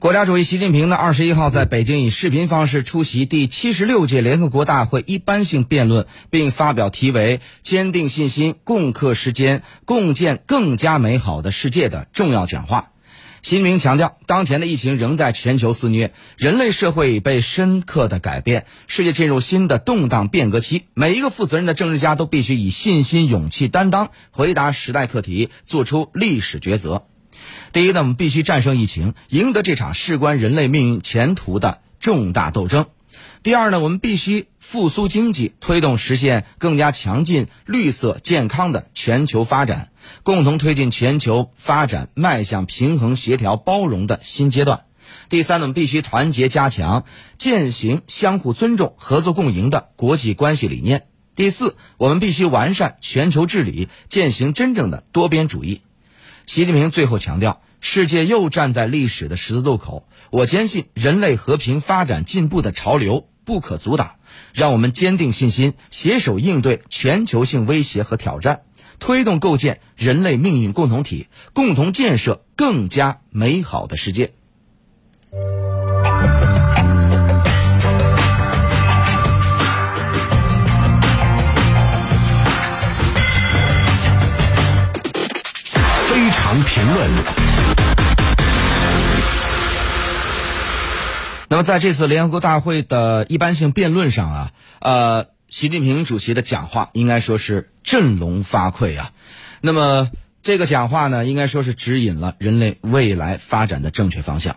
国家主席习近平呢，二十一号在北京以视频方式出席第七十六届联合国大会一般性辩论，并发表题为“坚定信心，共克时艰，共建更加美好的世界”的重要讲话。习近平强调，当前的疫情仍在全球肆虐，人类社会已被深刻的改变，世界进入新的动荡变革期。每一个负责任的政治家都必须以信心、勇气、担当回答时代课题，做出历史抉择。第一呢，我们必须战胜疫情，赢得这场事关人类命运前途的重大斗争。第二呢，我们必须复苏经济，推动实现更加强劲、绿色、健康的全球发展，共同推进全球发展迈向平衡、协调、包容的新阶段。第三呢，我们必须团结加强，践行相互尊重、合作共赢的国际关系理念。第四，我们必须完善全球治理，践行真正的多边主义。习近平最后强调，世界又站在历史的十字路口。我坚信，人类和平发展进步的潮流不可阻挡。让我们坚定信心，携手应对全球性威胁和挑战，推动构建人类命运共同体，共同建设更加美好的世界。评论。那么，在这次联合国大会的一般性辩论上啊，呃，习近平主席的讲话应该说是振聋发聩啊。那么，这个讲话呢，应该说是指引了人类未来发展的正确方向。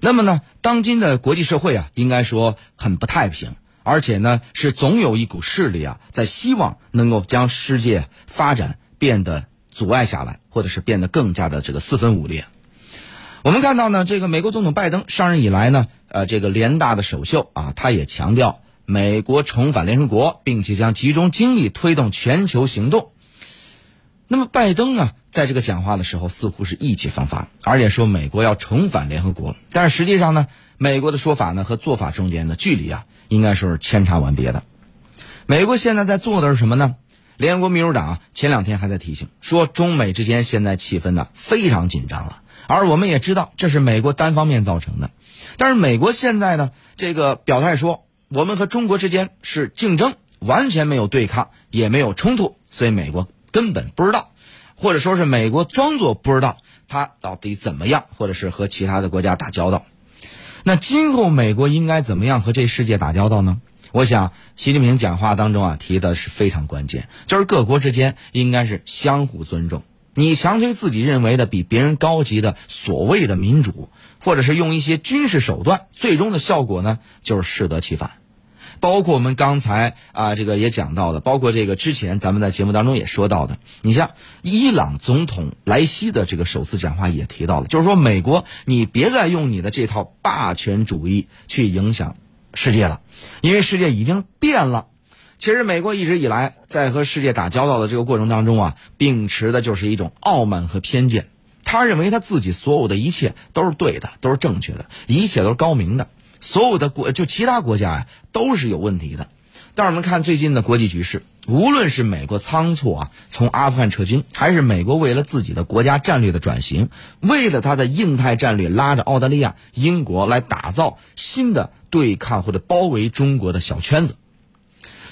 那么呢，当今的国际社会啊，应该说很不太平，而且呢，是总有一股势力啊，在希望能够将世界发展变得阻碍下来，或者是变得更加的这个四分五裂。我们看到呢，这个美国总统拜登上任以来呢，呃，这个联大的首秀啊，他也强调美国重返联合国，并且将集中精力推动全球行动。那么拜登呢，在这个讲话的时候似乎是意气风发，而且说美国要重返联合国，但是实际上呢，美国的说法呢和做法中间的距离啊，应该说是千差万别的。美国现在在做的是什么呢？联合国秘书长前两天还在提醒说，中美之间现在气氛呢非常紧张了。而我们也知道，这是美国单方面造成的。但是美国现在呢，这个表态说，我们和中国之间是竞争，完全没有对抗，也没有冲突，所以美国根本不知道，或者说是美国装作不知道他到底怎么样，或者是和其他的国家打交道。那今后美国应该怎么样和这世界打交道呢？我想，习近平讲话当中啊提的是非常关键，就是各国之间应该是相互尊重。你强推自己认为的比别人高级的所谓的民主，或者是用一些军事手段，最终的效果呢，就是适得其反。包括我们刚才啊，这个也讲到的，包括这个之前咱们在节目当中也说到的，你像伊朗总统莱西的这个首次讲话也提到了，就是说美国，你别再用你的这套霸权主义去影响世界了，因为世界已经变了。其实，美国一直以来在和世界打交道的这个过程当中啊，秉持的就是一种傲慢和偏见。他认为他自己所有的一切都是对的，都是正确的，一切都是高明的。所有的国就其他国家呀，都是有问题的。但是我们看最近的国际局势，无论是美国仓促啊从阿富汗撤军，还是美国为了自己的国家战略的转型，为了他的印太战略，拉着澳大利亚、英国来打造新的对抗或者包围中国的小圈子。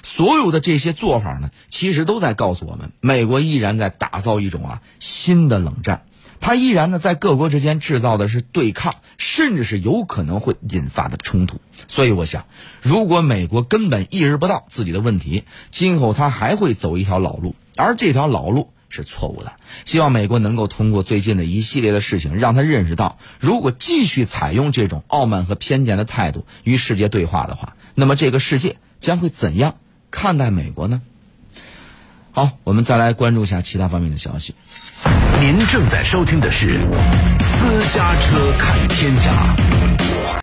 所有的这些做法呢，其实都在告诉我们，美国依然在打造一种啊新的冷战，它依然呢在各国之间制造的是对抗，甚至是有可能会引发的冲突。所以我想，如果美国根本意识不到自己的问题，今后他还会走一条老路，而这条老路是错误的。希望美国能够通过最近的一系列的事情，让他认识到，如果继续采用这种傲慢和偏见的态度与世界对话的话，那么这个世界将会怎样？看待美国呢？好，我们再来关注一下其他方面的消息。您正在收听的是《私家车看天下》。